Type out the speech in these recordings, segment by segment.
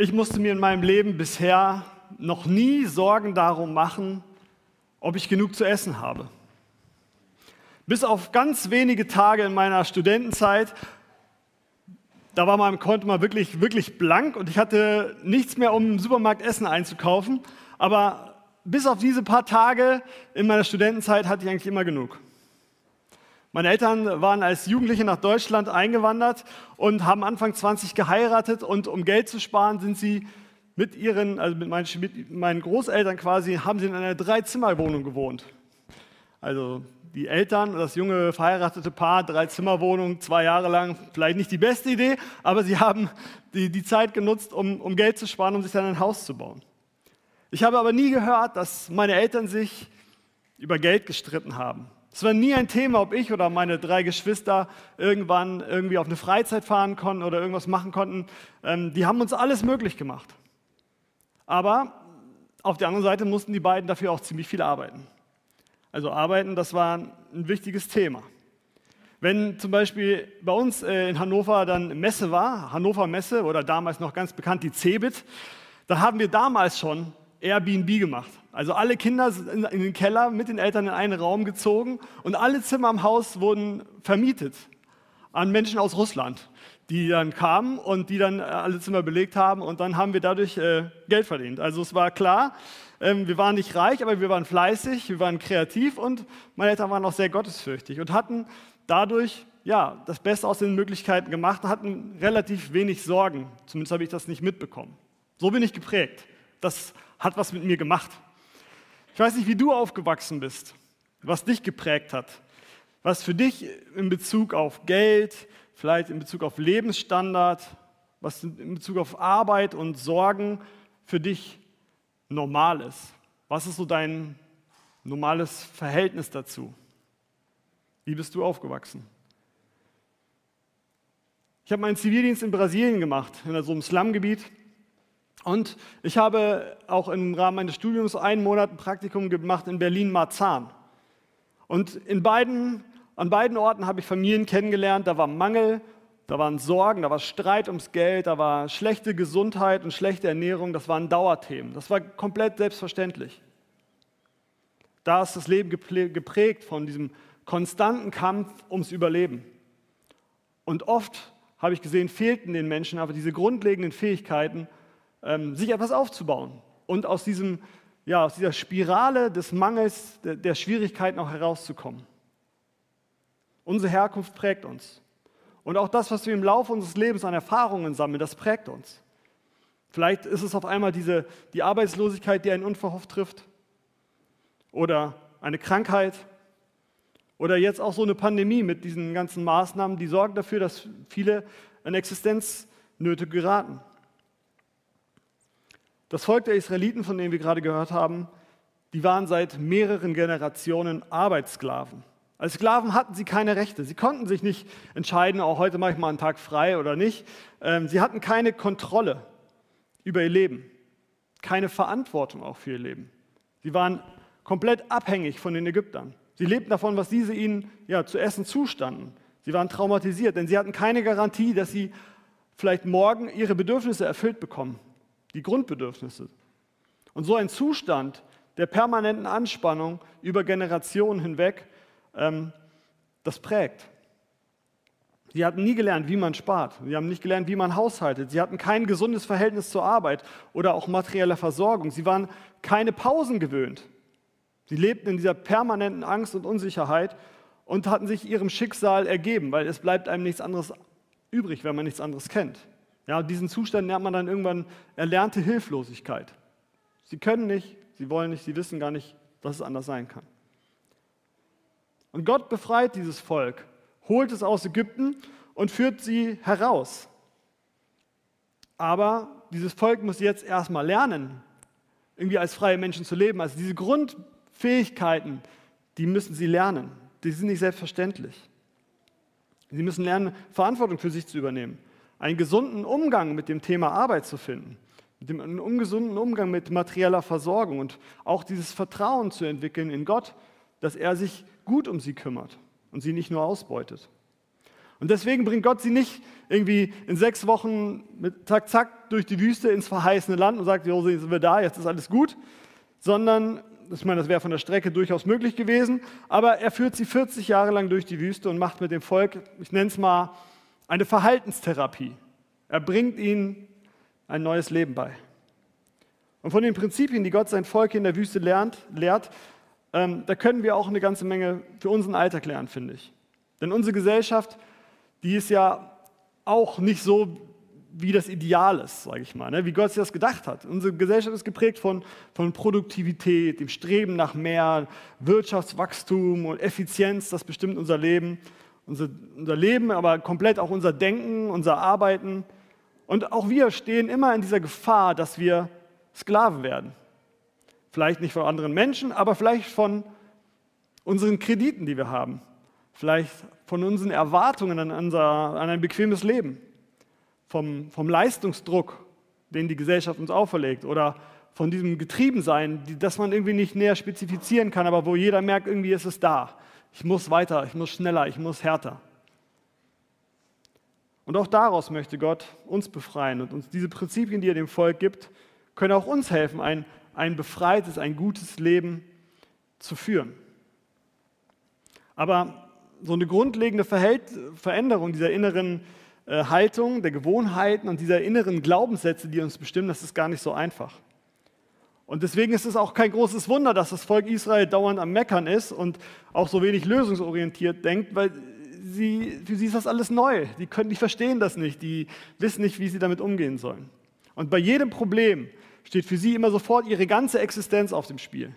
Ich musste mir in meinem Leben bisher noch nie Sorgen darum machen, ob ich genug zu essen habe. Bis auf ganz wenige Tage in meiner Studentenzeit, da war mein Konto mal wirklich, wirklich blank und ich hatte nichts mehr, um im Supermarkt Essen einzukaufen. Aber bis auf diese paar Tage in meiner Studentenzeit hatte ich eigentlich immer genug. Meine Eltern waren als Jugendliche nach Deutschland eingewandert und haben Anfang 20 geheiratet und um Geld zu sparen, sind sie mit ihren, also mit meinen, mit meinen Großeltern quasi, haben sie in einer Dreizimmerwohnung gewohnt. Also die Eltern das junge verheiratete Paar, Dreizimmerwohnung, zwei Jahre lang, vielleicht nicht die beste Idee, aber sie haben die, die Zeit genutzt, um, um Geld zu sparen, um sich dann ein Haus zu bauen. Ich habe aber nie gehört, dass meine Eltern sich über Geld gestritten haben. Es war nie ein Thema, ob ich oder meine drei Geschwister irgendwann irgendwie auf eine Freizeit fahren konnten oder irgendwas machen konnten. Ähm, die haben uns alles möglich gemacht. Aber auf der anderen Seite mussten die beiden dafür auch ziemlich viel arbeiten. Also arbeiten, das war ein wichtiges Thema. Wenn zum Beispiel bei uns äh, in Hannover dann Messe war, Hannover Messe oder damals noch ganz bekannt die Cebit, da haben wir damals schon Airbnb gemacht. Also alle Kinder sind in den Keller mit den Eltern in einen Raum gezogen und alle Zimmer im Haus wurden vermietet an Menschen aus Russland, die dann kamen und die dann äh, alle Zimmer belegt haben und dann haben wir dadurch äh, Geld verdient. Also es war klar, ähm, wir waren nicht reich, aber wir waren fleißig, wir waren kreativ und meine Eltern waren auch sehr gottesfürchtig und hatten dadurch ja, das Beste aus den Möglichkeiten gemacht hatten relativ wenig Sorgen. Zumindest habe ich das nicht mitbekommen. So bin ich geprägt. Das hat was mit mir gemacht. Ich weiß nicht, wie du aufgewachsen bist, was dich geprägt hat, was für dich in Bezug auf Geld, vielleicht in Bezug auf Lebensstandard, was in Bezug auf Arbeit und Sorgen für dich normal ist. Was ist so dein normales Verhältnis dazu? Wie bist du aufgewachsen? Ich habe meinen Zivildienst in Brasilien gemacht, in so einem Slumgebiet. Und ich habe auch im Rahmen meines Studiums einen Monat ein Praktikum gemacht in Berlin-Marzahn. Und in beiden, an beiden Orten habe ich Familien kennengelernt, da war Mangel, da waren Sorgen, da war Streit ums Geld, da war schlechte Gesundheit und schlechte Ernährung, das waren Dauerthemen. Das war komplett selbstverständlich. Da ist das Leben geprägt von diesem konstanten Kampf ums Überleben. Und oft habe ich gesehen, fehlten den Menschen aber diese grundlegenden Fähigkeiten, ähm, sich etwas aufzubauen und aus, diesem, ja, aus dieser Spirale des Mangels, der, der Schwierigkeiten auch herauszukommen. Unsere Herkunft prägt uns. Und auch das, was wir im Laufe unseres Lebens an Erfahrungen sammeln, das prägt uns. Vielleicht ist es auf einmal diese, die Arbeitslosigkeit, die einen unverhofft trifft. Oder eine Krankheit. Oder jetzt auch so eine Pandemie mit diesen ganzen Maßnahmen, die sorgen dafür, dass viele in Existenznöte geraten. Das Volk der Israeliten, von dem wir gerade gehört haben, die waren seit mehreren Generationen Arbeitssklaven. Als Sklaven hatten sie keine Rechte. Sie konnten sich nicht entscheiden, auch heute mache ich mal einen Tag frei oder nicht. Ähm, sie hatten keine Kontrolle über ihr Leben, keine Verantwortung auch für ihr Leben. Sie waren komplett abhängig von den Ägyptern. Sie lebten davon, was diese ihnen ja, zu essen zustanden. Sie waren traumatisiert, denn sie hatten keine Garantie, dass sie vielleicht morgen ihre Bedürfnisse erfüllt bekommen die Grundbedürfnisse. Und so ein Zustand der permanenten Anspannung über Generationen hinweg, ähm, das prägt. Sie hatten nie gelernt, wie man spart. Sie haben nicht gelernt, wie man haushaltet. Sie hatten kein gesundes Verhältnis zur Arbeit oder auch materieller Versorgung. Sie waren keine Pausen gewöhnt. Sie lebten in dieser permanenten Angst und Unsicherheit und hatten sich ihrem Schicksal ergeben, weil es bleibt einem nichts anderes übrig, wenn man nichts anderes kennt. Ja, diesen Zustand nennt man dann irgendwann erlernte Hilflosigkeit. Sie können nicht, sie wollen nicht, sie wissen gar nicht, dass es anders sein kann. Und Gott befreit dieses Volk, holt es aus Ägypten und führt sie heraus. Aber dieses Volk muss jetzt erstmal lernen, irgendwie als freie Menschen zu leben. Also diese Grundfähigkeiten, die müssen sie lernen. Die sind nicht selbstverständlich. Sie müssen lernen, Verantwortung für sich zu übernehmen einen gesunden Umgang mit dem Thema Arbeit zu finden, mit dem, einen ungesunden Umgang mit materieller Versorgung und auch dieses Vertrauen zu entwickeln in Gott, dass er sich gut um sie kümmert und sie nicht nur ausbeutet. Und deswegen bringt Gott sie nicht irgendwie in sechs Wochen mit zack, zack durch die Wüste ins verheißene Land und sagt, jo, sind wir da, jetzt ist alles gut, sondern, ich meine, das wäre von der Strecke durchaus möglich gewesen, aber er führt sie 40 Jahre lang durch die Wüste und macht mit dem Volk, ich nenne es mal, eine Verhaltenstherapie. Er bringt ihnen ein neues Leben bei. Und von den Prinzipien, die Gott sein Volk in der Wüste lernt, lehrt, ähm, da können wir auch eine ganze Menge für unseren Alltag lernen, finde ich. Denn unsere Gesellschaft, die ist ja auch nicht so, wie das Ideal ist, sage ich mal, ne? wie Gott sich das gedacht hat. Unsere Gesellschaft ist geprägt von, von Produktivität, dem Streben nach mehr, Wirtschaftswachstum und Effizienz, das bestimmt unser Leben. Unser, unser Leben, aber komplett auch unser Denken, unser Arbeiten. Und auch wir stehen immer in dieser Gefahr, dass wir Sklaven werden. Vielleicht nicht von anderen Menschen, aber vielleicht von unseren Krediten, die wir haben. Vielleicht von unseren Erwartungen an, unser, an ein bequemes Leben. Vom, vom Leistungsdruck, den die Gesellschaft uns auferlegt. Oder von diesem Getriebensein, das man irgendwie nicht näher spezifizieren kann, aber wo jeder merkt, irgendwie ist es da. Ich muss weiter, ich muss schneller, ich muss härter. Und auch daraus möchte Gott uns befreien und uns diese Prinzipien, die er dem Volk gibt, können auch uns helfen, ein, ein befreites, ein gutes Leben zu führen. Aber so eine grundlegende Verhält Veränderung dieser inneren äh, Haltung, der Gewohnheiten und dieser inneren Glaubenssätze, die uns bestimmen, das ist gar nicht so einfach. Und deswegen ist es auch kein großes Wunder, dass das Volk Israel dauernd am Meckern ist und auch so wenig lösungsorientiert denkt, weil sie, für sie ist das alles neu. Die können, die verstehen das nicht, die wissen nicht, wie sie damit umgehen sollen. Und bei jedem Problem steht für sie immer sofort ihre ganze Existenz auf dem Spiel.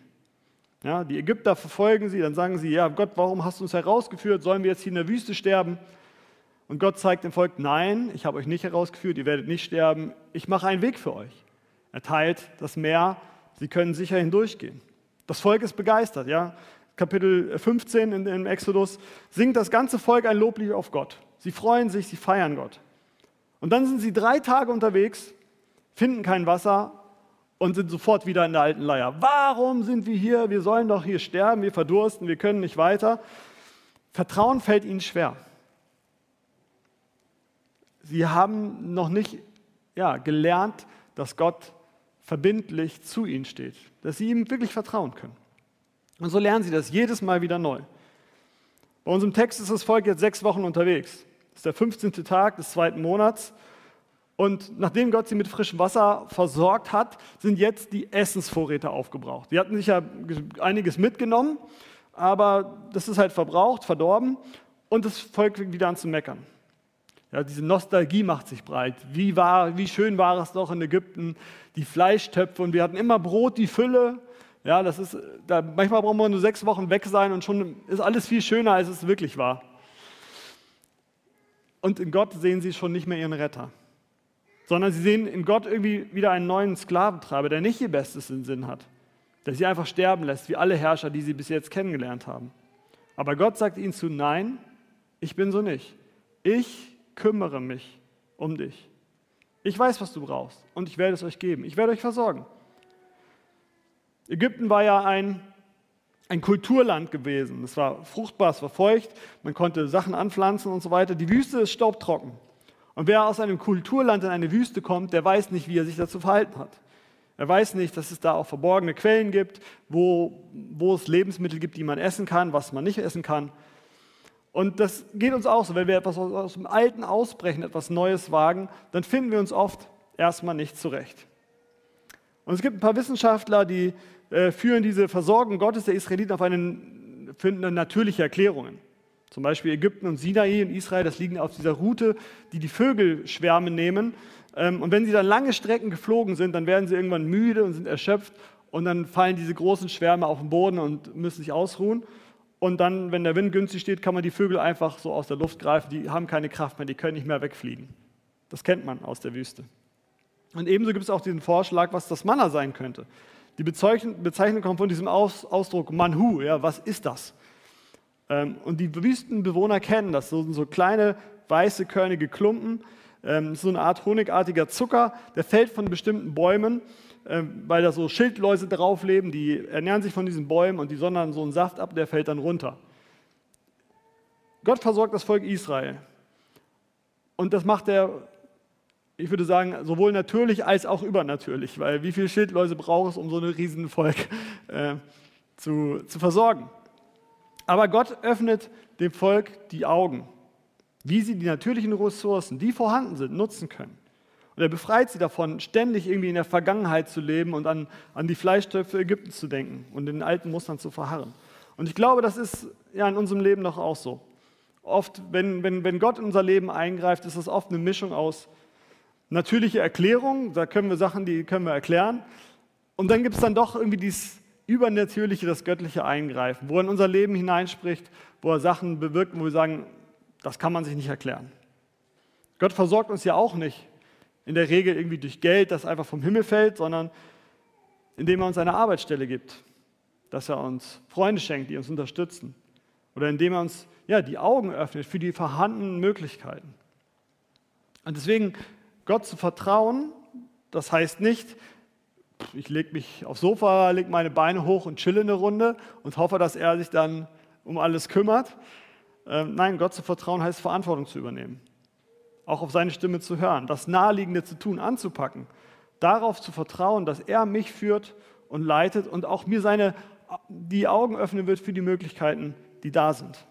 Ja, die Ägypter verfolgen sie, dann sagen sie, ja Gott, warum hast du uns herausgeführt? Sollen wir jetzt hier in der Wüste sterben? Und Gott zeigt dem Volk, nein, ich habe euch nicht herausgeführt, ihr werdet nicht sterben, ich mache einen Weg für euch. Er teilt das Meer, sie können sicher hindurchgehen. Das Volk ist begeistert, ja. Kapitel 15 in, im Exodus singt das ganze Volk ein Loblied auf Gott. Sie freuen sich, sie feiern Gott. Und dann sind sie drei Tage unterwegs, finden kein Wasser und sind sofort wieder in der alten Leier. Warum sind wir hier? Wir sollen doch hier sterben, wir verdursten, wir können nicht weiter. Vertrauen fällt ihnen schwer. Sie haben noch nicht ja, gelernt, dass Gott verbindlich zu ihnen steht, dass sie ihm wirklich vertrauen können. Und so lernen sie das jedes Mal wieder neu. Bei unserem Text ist das Volk jetzt sechs Wochen unterwegs. Das ist der 15. Tag des zweiten Monats. Und nachdem Gott sie mit frischem Wasser versorgt hat, sind jetzt die Essensvorräte aufgebraucht. Die hatten sich ja einiges mitgenommen, aber das ist halt verbraucht, verdorben und das Volk fängt wieder an zu meckern. Ja, diese Nostalgie macht sich breit. Wie, war, wie schön war es doch in Ägypten, die Fleischtöpfe und wir hatten immer Brot, die Fülle. Ja, das ist, da, manchmal brauchen wir nur sechs Wochen weg sein und schon ist alles viel schöner, als es wirklich war. Und in Gott sehen sie schon nicht mehr ihren Retter sondern sie sehen in Gott irgendwie wieder einen neuen Sklaventreiber, der nicht ihr Bestes im Sinn hat, der sie einfach sterben lässt, wie alle Herrscher, die sie bis jetzt kennengelernt haben. Aber Gott sagt ihnen zu, nein, ich bin so nicht. Ich kümmere mich um dich. Ich weiß, was du brauchst und ich werde es euch geben. Ich werde euch versorgen. Ägypten war ja ein, ein Kulturland gewesen. Es war fruchtbar, es war feucht, man konnte Sachen anpflanzen und so weiter. Die Wüste ist staubtrocken. Und wer aus einem Kulturland in eine Wüste kommt, der weiß nicht, wie er sich dazu verhalten hat. Er weiß nicht, dass es da auch verborgene Quellen gibt, wo, wo es Lebensmittel gibt, die man essen kann, was man nicht essen kann. Und das geht uns auch so, wenn wir etwas aus dem Alten ausbrechen, etwas Neues wagen, dann finden wir uns oft erstmal nicht zurecht. Und es gibt ein paar Wissenschaftler, die äh, führen diese Versorgung Gottes der Israeliten auf eine, finden natürliche Erklärungen. Zum Beispiel Ägypten und Sinai und Israel, das liegen auf dieser Route, die die Vögelschwärme nehmen. Ähm, und wenn sie dann lange Strecken geflogen sind, dann werden sie irgendwann müde und sind erschöpft und dann fallen diese großen Schwärme auf den Boden und müssen sich ausruhen. Und dann, wenn der Wind günstig steht, kann man die Vögel einfach so aus der Luft greifen. Die haben keine Kraft mehr, die können nicht mehr wegfliegen. Das kennt man aus der Wüste. Und ebenso gibt es auch diesen Vorschlag, was das Manna sein könnte. Die Bezeichnung kommt von diesem Ausdruck Manhu. Ja, was ist das? Ähm, und die Wüstenbewohner kennen das, so, so kleine weiße körnige Klumpen, ähm, so eine Art honigartiger Zucker, der fällt von bestimmten Bäumen, weil da so Schildläuse drauf leben, die ernähren sich von diesen Bäumen und die sondern so einen Saft ab, der fällt dann runter. Gott versorgt das Volk Israel. Und das macht er, ich würde sagen, sowohl natürlich als auch übernatürlich, weil wie viele Schildläuse braucht es, um so ein Riesenvolk äh, zu, zu versorgen? Aber Gott öffnet dem Volk die Augen, wie sie die natürlichen Ressourcen, die vorhanden sind, nutzen können. Und er befreit sie davon, ständig irgendwie in der Vergangenheit zu leben und an, an die Fleischtöpfe Ägyptens zu denken und in den alten Mustern zu verharren. Und ich glaube, das ist ja in unserem Leben doch auch so. Oft, wenn, wenn, wenn Gott in unser Leben eingreift, ist das oft eine Mischung aus natürlicher Erklärung, da können wir Sachen, die können wir erklären. Und dann gibt es dann doch irgendwie dieses Übernatürliche, das göttliche Eingreifen, wo er in unser Leben hineinspricht, wo er Sachen bewirkt, wo wir sagen, das kann man sich nicht erklären. Gott versorgt uns ja auch nicht in der Regel irgendwie durch Geld, das einfach vom Himmel fällt, sondern indem er uns eine Arbeitsstelle gibt, dass er uns Freunde schenkt, die uns unterstützen. Oder indem er uns ja, die Augen öffnet für die vorhandenen Möglichkeiten. Und deswegen Gott zu vertrauen, das heißt nicht, ich lege mich aufs Sofa, lege meine Beine hoch und chille eine Runde und hoffe, dass er sich dann um alles kümmert. Ähm, nein, Gott zu vertrauen heißt Verantwortung zu übernehmen. Auch auf seine Stimme zu hören, das Naheliegende zu tun, anzupacken. Darauf zu vertrauen, dass er mich führt und leitet und auch mir seine, die Augen öffnen wird für die Möglichkeiten, die da sind.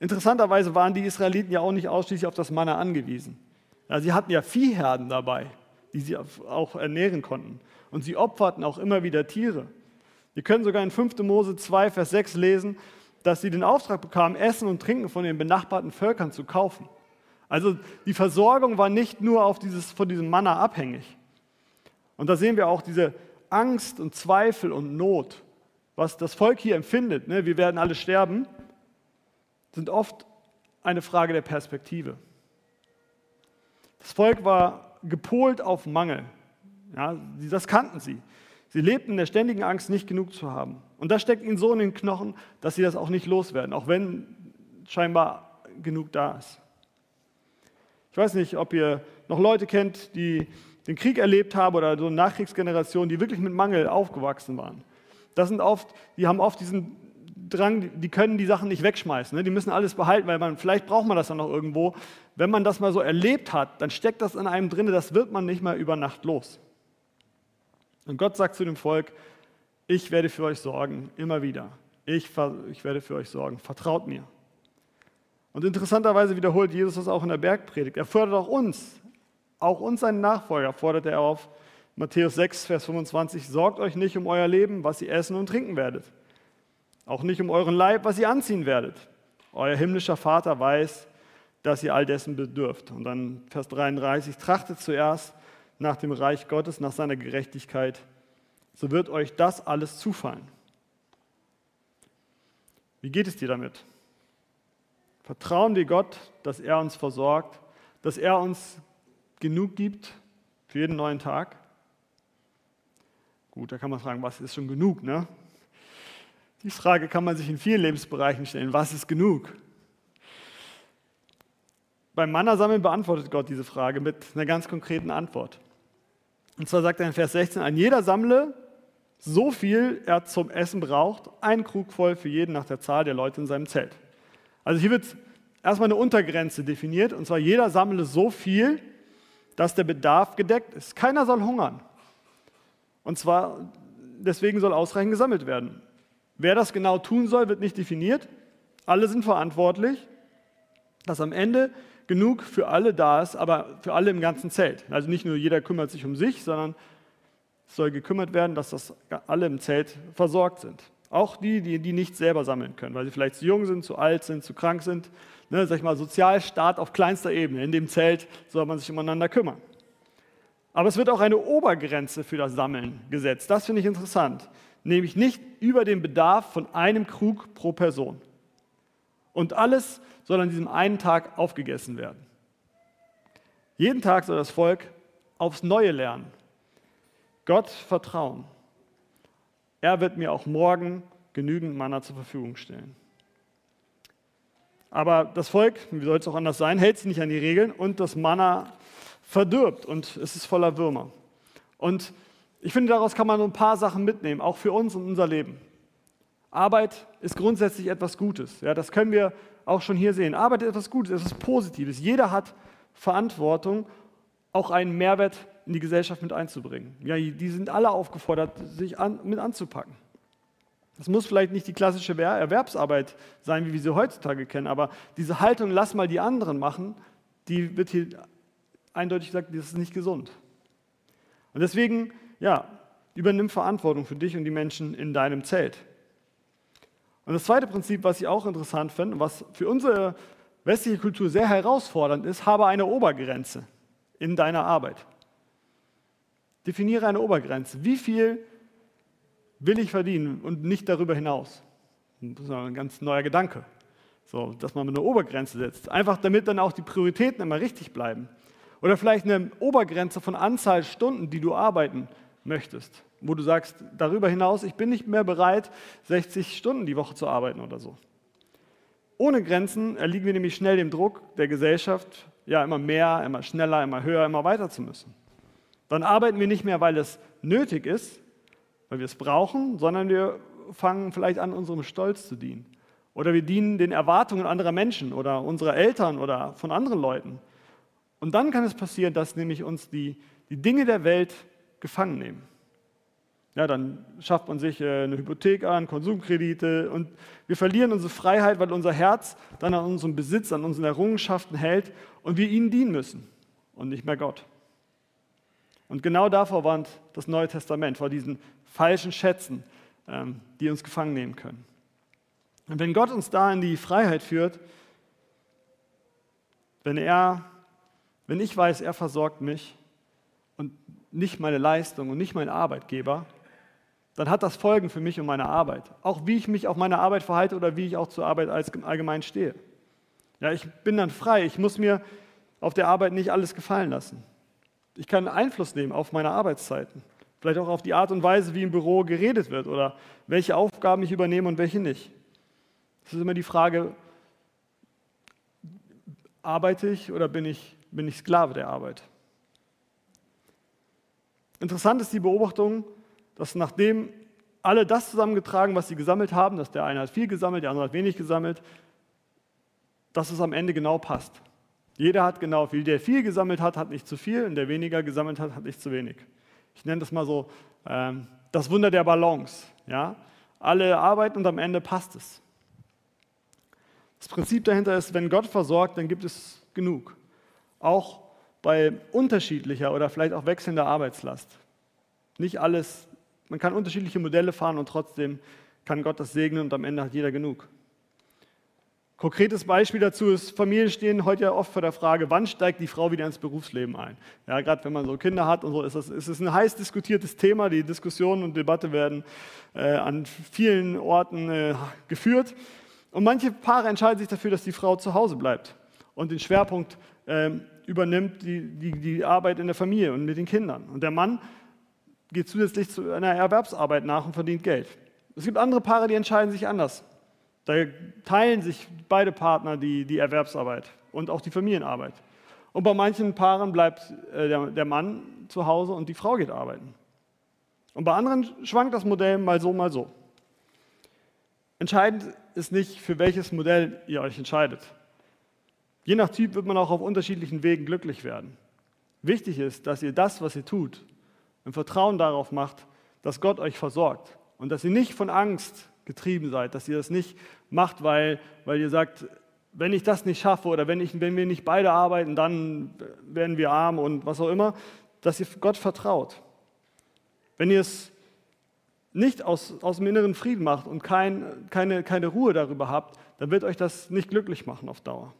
Interessanterweise waren die Israeliten ja auch nicht ausschließlich auf das Manna angewiesen. Ja, sie hatten ja Viehherden dabei die sie auch ernähren konnten. Und sie opferten auch immer wieder Tiere. Wir können sogar in 5. Mose 2, Vers 6 lesen, dass sie den Auftrag bekamen, Essen und Trinken von den benachbarten Völkern zu kaufen. Also die Versorgung war nicht nur auf dieses, von diesem Manna abhängig. Und da sehen wir auch diese Angst und Zweifel und Not, was das Volk hier empfindet. Ne? Wir werden alle sterben, sind oft eine Frage der Perspektive. Das Volk war gepolt auf Mangel. Ja, das kannten sie. Sie lebten in der ständigen Angst, nicht genug zu haben. Und das steckt ihnen so in den Knochen, dass sie das auch nicht loswerden, auch wenn scheinbar genug da ist. Ich weiß nicht, ob ihr noch Leute kennt, die den Krieg erlebt haben oder so eine Nachkriegsgeneration, die wirklich mit Mangel aufgewachsen waren. Das sind oft, die haben oft diesen Drang, die können die Sachen nicht wegschmeißen. Ne? Die müssen alles behalten, weil man, vielleicht braucht man das dann noch irgendwo. Wenn man das mal so erlebt hat, dann steckt das in einem drin, das wird man nicht mal über Nacht los. Und Gott sagt zu dem Volk, ich werde für euch sorgen, immer wieder. Ich, ich werde für euch sorgen, vertraut mir. Und interessanterweise wiederholt Jesus das auch in der Bergpredigt. Er fordert auch uns, auch uns seinen Nachfolger, fordert er auf. Matthäus 6, Vers 25, sorgt euch nicht um euer Leben, was ihr essen und trinken werdet auch nicht um euren Leib, was ihr anziehen werdet. Euer himmlischer Vater weiß, dass ihr all dessen bedürft. Und dann Vers 33, trachtet zuerst nach dem Reich Gottes, nach seiner Gerechtigkeit, so wird euch das alles zufallen. Wie geht es dir damit? Vertrauen wir Gott, dass er uns versorgt, dass er uns genug gibt für jeden neuen Tag? Gut, da kann man fragen, was ist schon genug, ne? Die Frage kann man sich in vielen Lebensbereichen stellen. Was ist genug? Beim Manna-Sammeln beantwortet Gott diese Frage mit einer ganz konkreten Antwort. Und zwar sagt er in Vers 16, ein jeder sammle so viel er zum Essen braucht, ein Krug voll für jeden nach der Zahl der Leute in seinem Zelt. Also hier wird erstmal eine Untergrenze definiert, und zwar jeder sammle so viel, dass der Bedarf gedeckt ist. Keiner soll hungern. Und zwar deswegen soll ausreichend gesammelt werden. Wer das genau tun soll, wird nicht definiert. Alle sind verantwortlich, dass am Ende genug für alle da ist, aber für alle im ganzen Zelt. Also nicht nur jeder kümmert sich um sich, sondern es soll gekümmert werden, dass das alle im Zelt versorgt sind. Auch die, die, die nicht selber sammeln können, weil sie vielleicht zu jung sind, zu alt sind, zu krank sind. Ne, sag ich mal, Sozialstaat auf kleinster Ebene. In dem Zelt soll man sich umeinander kümmern. Aber es wird auch eine Obergrenze für das Sammeln gesetzt. Das finde ich interessant nämlich nicht über den Bedarf von einem Krug pro Person. Und alles soll an diesem einen Tag aufgegessen werden. Jeden Tag soll das Volk aufs Neue lernen. Gott vertrauen. Er wird mir auch morgen genügend Manna zur Verfügung stellen. Aber das Volk, wie soll es auch anders sein, hält sich nicht an die Regeln und das Manna verdirbt und es ist voller Würmer. Und ich finde, daraus kann man so ein paar Sachen mitnehmen, auch für uns und unser Leben. Arbeit ist grundsätzlich etwas Gutes. Ja, das können wir auch schon hier sehen. Arbeit ist etwas Gutes, etwas Positives. Jeder hat Verantwortung, auch einen Mehrwert in die Gesellschaft mit einzubringen. Ja, die sind alle aufgefordert, sich an, mit anzupacken. Das muss vielleicht nicht die klassische Erwerbsarbeit sein, wie wir sie heutzutage kennen, aber diese Haltung, lass mal die anderen machen, die wird hier eindeutig gesagt, das ist nicht gesund. Und deswegen, ja, übernimm Verantwortung für dich und die Menschen in deinem Zelt. Und das zweite Prinzip, was ich auch interessant finde, was für unsere westliche Kultur sehr herausfordernd ist, habe eine Obergrenze in deiner Arbeit. Definiere eine Obergrenze. Wie viel will ich verdienen und nicht darüber hinaus? Das ist ein ganz neuer Gedanke. So, dass man eine Obergrenze setzt. Einfach damit dann auch die Prioritäten immer richtig bleiben. Oder vielleicht eine Obergrenze von Anzahl Stunden, die du arbeiten möchtest. Wo du sagst, darüber hinaus, ich bin nicht mehr bereit, 60 Stunden die Woche zu arbeiten oder so. Ohne Grenzen erliegen wir nämlich schnell dem Druck der Gesellschaft, ja, immer mehr, immer schneller, immer höher, immer weiter zu müssen. Dann arbeiten wir nicht mehr, weil es nötig ist, weil wir es brauchen, sondern wir fangen vielleicht an, unserem Stolz zu dienen. Oder wir dienen den Erwartungen anderer Menschen oder unserer Eltern oder von anderen Leuten. Und dann kann es passieren, dass nämlich uns die, die Dinge der Welt gefangen nehmen. Ja, dann schafft man sich äh, eine Hypothek an, Konsumkredite und wir verlieren unsere Freiheit, weil unser Herz dann an unserem Besitz, an unseren Errungenschaften hält und wir ihnen dienen müssen und nicht mehr Gott. Und genau davor warnt das Neue Testament, vor diesen falschen Schätzen, ähm, die uns gefangen nehmen können. Und wenn Gott uns da in die Freiheit führt, wenn er, wenn ich weiß, er versorgt mich und nicht meine Leistung und nicht mein Arbeitgeber, dann hat das Folgen für mich und meine Arbeit. Auch wie ich mich auf meine Arbeit verhalte oder wie ich auch zur Arbeit allgemein stehe. Ja, ich bin dann frei. Ich muss mir auf der Arbeit nicht alles gefallen lassen. Ich kann Einfluss nehmen auf meine Arbeitszeiten. Vielleicht auch auf die Art und Weise, wie im Büro geredet wird oder welche Aufgaben ich übernehme und welche nicht. Es ist immer die Frage, arbeite ich oder bin ich, bin ich Sklave der Arbeit? Interessant ist die Beobachtung, dass nachdem alle das zusammengetragen, was sie gesammelt haben, dass der eine hat viel gesammelt, der andere hat wenig gesammelt, dass es am Ende genau passt. Jeder hat genau viel. Der viel gesammelt hat, hat nicht zu viel und der weniger gesammelt hat, hat nicht zu wenig. Ich nenne das mal so ähm, das Wunder der Balance. Ja? Alle arbeiten und am Ende passt es. Das Prinzip dahinter ist, wenn Gott versorgt, dann gibt es genug. Auch bei unterschiedlicher oder vielleicht auch wechselnder Arbeitslast. Nicht alles man kann unterschiedliche Modelle fahren und trotzdem kann Gott das segnen und am Ende hat jeder genug. Konkretes Beispiel dazu ist, Familien stehen heute ja oft vor der Frage, wann steigt die Frau wieder ins Berufsleben ein? Ja, gerade wenn man so Kinder hat und so, ist es ist ein heiß diskutiertes Thema. Die Diskussionen und Debatte werden äh, an vielen Orten äh, geführt. Und manche Paare entscheiden sich dafür, dass die Frau zu Hause bleibt und den Schwerpunkt äh, übernimmt, die, die, die Arbeit in der Familie und mit den Kindern. Und der Mann geht zusätzlich zu einer Erwerbsarbeit nach und verdient Geld. Es gibt andere Paare, die entscheiden sich anders. Da teilen sich beide Partner die, die Erwerbsarbeit und auch die Familienarbeit. Und bei manchen Paaren bleibt äh, der, der Mann zu Hause und die Frau geht arbeiten. Und bei anderen schwankt das Modell mal so, mal so. Entscheidend ist nicht, für welches Modell ihr euch entscheidet. Je nach Typ wird man auch auf unterschiedlichen Wegen glücklich werden. Wichtig ist, dass ihr das, was ihr tut, im Vertrauen darauf macht, dass Gott euch versorgt und dass ihr nicht von Angst getrieben seid, dass ihr das nicht macht, weil, weil ihr sagt, wenn ich das nicht schaffe oder wenn, ich, wenn wir nicht beide arbeiten, dann werden wir arm und was auch immer, dass ihr Gott vertraut. Wenn ihr es nicht aus, aus dem inneren Frieden macht und kein, keine, keine Ruhe darüber habt, dann wird euch das nicht glücklich machen auf Dauer.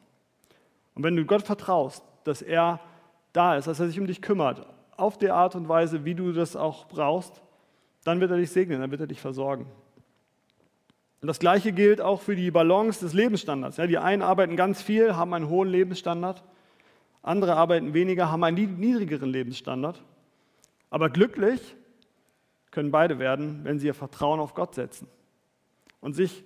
Und wenn du Gott vertraust, dass er da ist, dass er sich um dich kümmert, auf der Art und Weise, wie du das auch brauchst, dann wird er dich segnen, dann wird er dich versorgen. Und das Gleiche gilt auch für die Balance des Lebensstandards. Ja, die einen arbeiten ganz viel, haben einen hohen Lebensstandard, andere arbeiten weniger, haben einen niedrigeren Lebensstandard. Aber glücklich können beide werden, wenn sie ihr Vertrauen auf Gott setzen und sich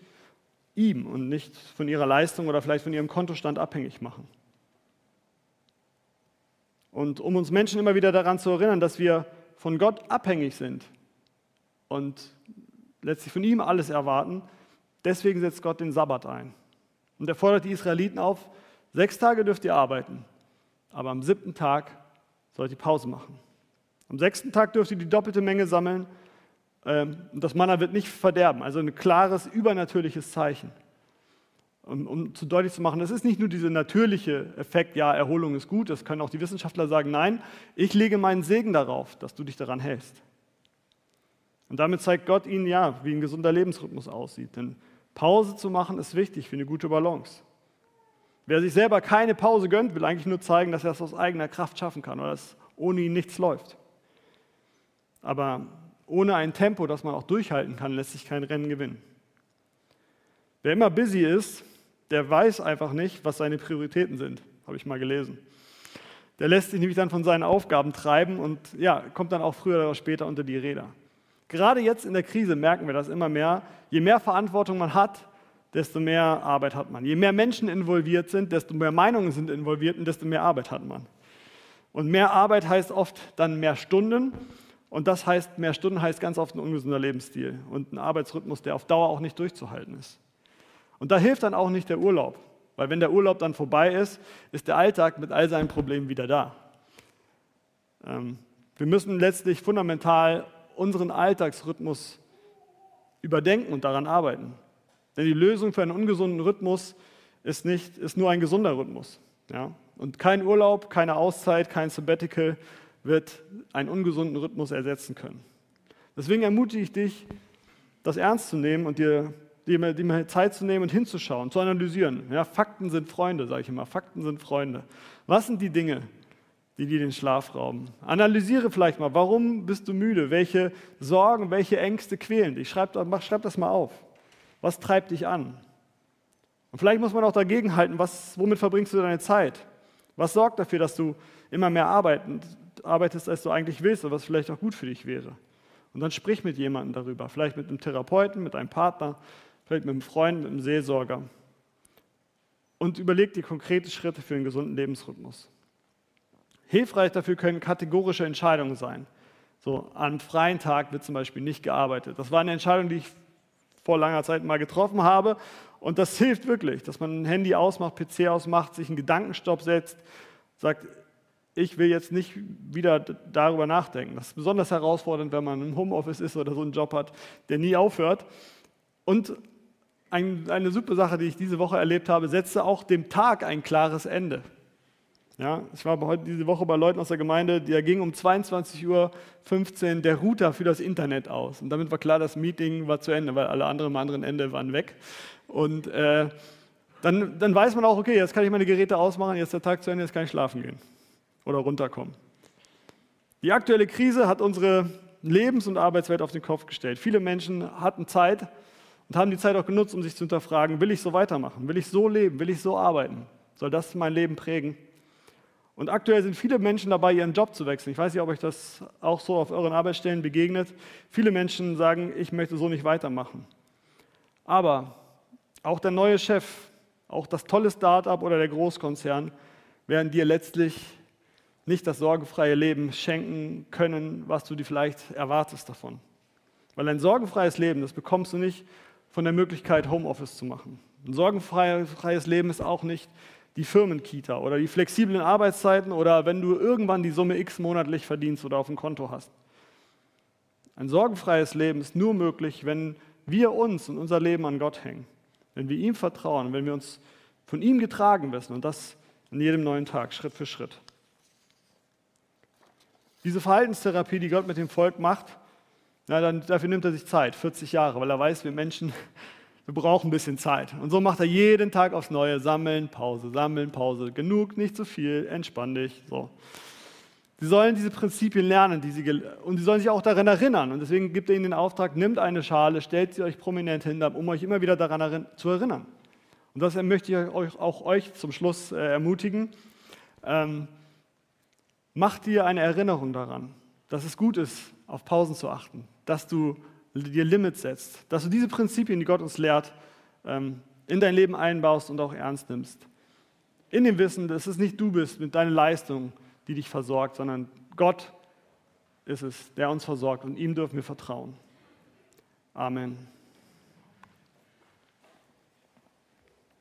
ihm und nicht von ihrer Leistung oder vielleicht von ihrem Kontostand abhängig machen. Und um uns Menschen immer wieder daran zu erinnern, dass wir von Gott abhängig sind und letztlich von ihm alles erwarten, deswegen setzt Gott den Sabbat ein. Und er fordert die Israeliten auf, sechs Tage dürft ihr arbeiten, aber am siebten Tag sollt ihr Pause machen. Am sechsten Tag dürft ihr die doppelte Menge sammeln ähm, und das Manna wird nicht verderben. Also ein klares, übernatürliches Zeichen. Um, um zu deutlich zu machen, es ist nicht nur dieser natürliche Effekt, ja, Erholung ist gut, das können auch die Wissenschaftler sagen, nein, ich lege meinen Segen darauf, dass du dich daran hältst. Und damit zeigt Gott ihnen ja, wie ein gesunder Lebensrhythmus aussieht. Denn Pause zu machen ist wichtig für eine gute Balance. Wer sich selber keine Pause gönnt, will eigentlich nur zeigen, dass er es aus eigener Kraft schaffen kann oder dass ohne ihn nichts läuft. Aber ohne ein Tempo, das man auch durchhalten kann, lässt sich kein Rennen gewinnen. Wer immer busy ist, der weiß einfach nicht, was seine Prioritäten sind, habe ich mal gelesen. Der lässt sich nämlich dann von seinen Aufgaben treiben und ja, kommt dann auch früher oder später unter die Räder. Gerade jetzt in der Krise merken wir das immer mehr. Je mehr Verantwortung man hat, desto mehr Arbeit hat man. Je mehr Menschen involviert sind, desto mehr Meinungen sind involviert und desto mehr Arbeit hat man. Und mehr Arbeit heißt oft dann mehr Stunden. Und das heißt, mehr Stunden heißt ganz oft ein ungesunder Lebensstil und ein Arbeitsrhythmus, der auf Dauer auch nicht durchzuhalten ist. Und da hilft dann auch nicht der Urlaub, weil wenn der Urlaub dann vorbei ist, ist der Alltag mit all seinen Problemen wieder da. Ähm, wir müssen letztlich fundamental unseren Alltagsrhythmus überdenken und daran arbeiten. Denn die Lösung für einen ungesunden Rhythmus ist, nicht, ist nur ein gesunder Rhythmus. Ja? Und kein Urlaub, keine Auszeit, kein Sabbatical wird einen ungesunden Rhythmus ersetzen können. Deswegen ermutige ich dich, das ernst zu nehmen und dir dir, dir Zeit zu nehmen und hinzuschauen, zu analysieren. Ja, Fakten sind Freunde, sage ich immer. Fakten sind Freunde. Was sind die Dinge, die dir den Schlaf rauben? Analysiere vielleicht mal, warum bist du müde? Welche Sorgen, welche Ängste quälen dich? Schreib, schreib das mal auf. Was treibt dich an? Und vielleicht muss man auch dagegen halten, was, womit verbringst du deine Zeit? Was sorgt dafür, dass du immer mehr arbeitest, als du eigentlich willst und was vielleicht auch gut für dich wäre? Und dann sprich mit jemandem darüber, vielleicht mit einem Therapeuten, mit einem Partner, vielleicht mit einem Freund, mit einem Seelsorger. Und überleg dir konkrete Schritte für einen gesunden Lebensrhythmus. Hilfreich dafür können kategorische Entscheidungen sein. So, am freien Tag wird zum Beispiel nicht gearbeitet. Das war eine Entscheidung, die ich vor langer Zeit mal getroffen habe. Und das hilft wirklich, dass man ein Handy ausmacht, PC ausmacht, sich einen Gedankenstopp setzt, sagt, ich will jetzt nicht wieder darüber nachdenken. Das ist besonders herausfordernd, wenn man im Homeoffice ist oder so einen Job hat, der nie aufhört. Und eine super Sache, die ich diese Woche erlebt habe, setze auch dem Tag ein klares Ende. Ja, ich war heute diese Woche bei Leuten aus der Gemeinde, da ging um 22.15 Uhr der Router für das Internet aus. Und damit war klar, das Meeting war zu Ende, weil alle anderen am anderen Ende waren weg. Und äh, dann, dann weiß man auch, okay, jetzt kann ich meine Geräte ausmachen, jetzt ist der Tag zu Ende, jetzt kann ich schlafen gehen oder runterkommen. Die aktuelle Krise hat unsere Lebens- und Arbeitswelt auf den Kopf gestellt. Viele Menschen hatten Zeit und haben die Zeit auch genutzt, um sich zu hinterfragen, will ich so weitermachen? Will ich so leben? Will ich so arbeiten? Soll das mein Leben prägen? Und aktuell sind viele Menschen dabei, ihren Job zu wechseln. Ich weiß nicht, ob euch das auch so auf euren Arbeitsstellen begegnet. Viele Menschen sagen, ich möchte so nicht weitermachen. Aber auch der neue Chef, auch das tolle Start-up oder der Großkonzern werden dir letztlich nicht das sorgenfreie Leben schenken können, was du dir vielleicht erwartest davon. Weil ein sorgenfreies Leben, das bekommst du nicht von der Möglichkeit, Homeoffice zu machen. Ein sorgenfreies Leben ist auch nicht die Firmenkita oder die flexiblen Arbeitszeiten oder wenn du irgendwann die Summe X monatlich verdienst oder auf dem Konto hast. Ein sorgenfreies Leben ist nur möglich, wenn wir uns und unser Leben an Gott hängen, wenn wir ihm vertrauen, wenn wir uns von ihm getragen wissen und das an jedem neuen Tag, Schritt für Schritt. Diese Verhaltenstherapie, die Gott mit dem Volk macht, na, dann, dafür nimmt er sich Zeit, 40 Jahre, weil er weiß, wir Menschen, wir brauchen ein bisschen Zeit. Und so macht er jeden Tag aufs Neue, sammeln, Pause, sammeln, Pause, genug, nicht zu viel, entspann dich. So. Sie sollen diese Prinzipien lernen die sie, und sie sollen sich auch daran erinnern. Und deswegen gibt er ihnen den Auftrag, nimmt eine Schale, stellt sie euch prominent hin, um euch immer wieder daran zu erinnern. Und das möchte ich euch, auch euch zum Schluss äh, ermutigen. Ähm, Mach dir eine Erinnerung daran, dass es gut ist, auf Pausen zu achten, dass du dir Limits setzt, dass du diese Prinzipien, die Gott uns lehrt, ähm, in dein Leben einbaust und auch ernst nimmst. In dem Wissen, dass es nicht du bist mit deiner Leistung, die dich versorgt, sondern Gott ist es, der uns versorgt und ihm dürfen wir vertrauen. Amen.